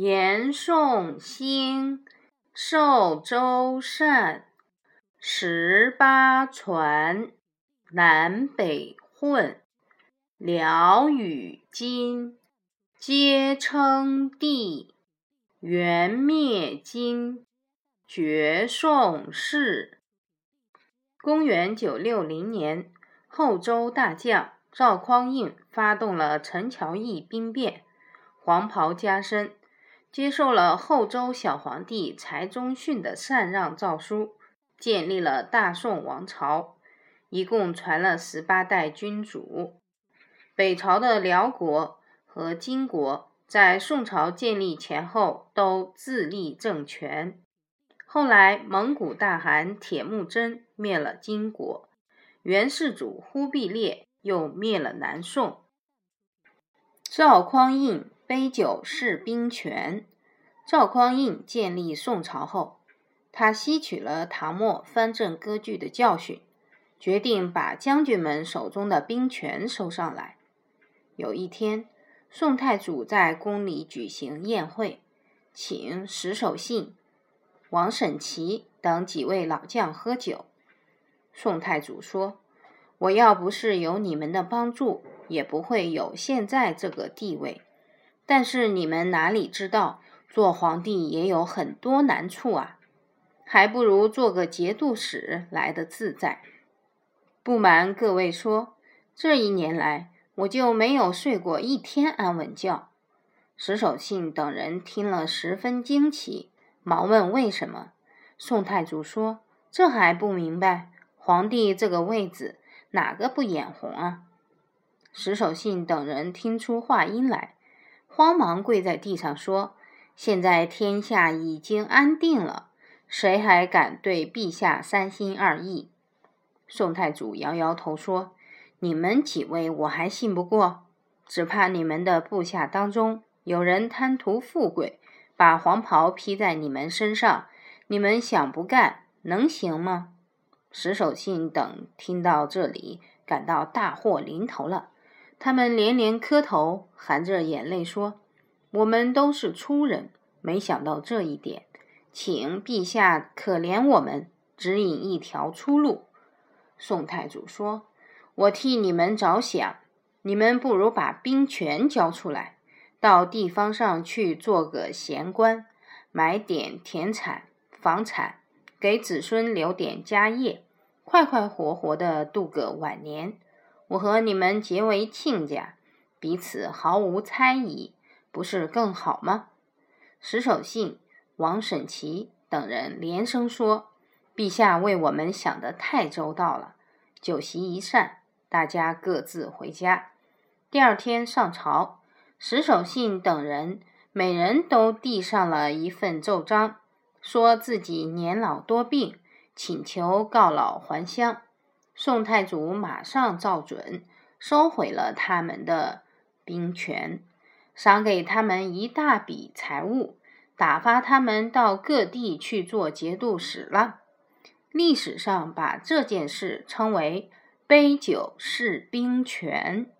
延宋兴，寿州善，十八传，南北混，辽与金，皆称帝。元灭金，绝宋氏。公元九六零年，后周大将赵匡胤发动了陈桥驿兵变，黄袍加身。接受了后周小皇帝柴宗训的禅让诏书，建立了大宋王朝，一共传了十八代君主。北朝的辽国和金国在宋朝建立前后都自立政权。后来蒙古大汗铁木真灭了金国，元世祖忽必烈又灭了南宋。赵匡胤。杯酒释兵权。赵匡胤建立宋朝后，他吸取了唐末藩镇割据的教训，决定把将军们手中的兵权收上来。有一天，宋太祖在宫里举行宴会，请石守信、王审琦等几位老将喝酒。宋太祖说：“我要不是有你们的帮助，也不会有现在这个地位。”但是你们哪里知道，做皇帝也有很多难处啊，还不如做个节度使来的自在。不瞒各位说，这一年来我就没有睡过一天安稳觉。石守信等人听了十分惊奇，忙问为什么。宋太祖说：“这还不明白？皇帝这个位子，哪个不眼红啊？”石守信等人听出话音来。慌忙跪在地上说：“现在天下已经安定了，谁还敢对陛下三心二意？”宋太祖摇摇头说：“你们几位我还信不过，只怕你们的部下当中有人贪图富贵，把黄袍披在你们身上，你们想不干能行吗？”石守信等听到这里，感到大祸临头了。他们连连磕头，含着眼泪说：“我们都是粗人，没想到这一点，请陛下可怜我们，指引一条出路。”宋太祖说：“我替你们着想，你们不如把兵权交出来，到地方上去做个闲官，买点田产、房产，给子孙留点家业，快快活活的度个晚年。”我和你们结为亲家，彼此毫无猜疑，不是更好吗？石守信、王审琦等人连声说：“陛下为我们想得太周到了。”酒席一散，大家各自回家。第二天上朝，石守信等人每人都递上了一份奏章，说自己年老多病，请求告老还乡。宋太祖马上照准，收回了他们的兵权，赏给他们一大笔财物，打发他们到各地去做节度使了。历史上把这件事称为“杯酒释兵权”。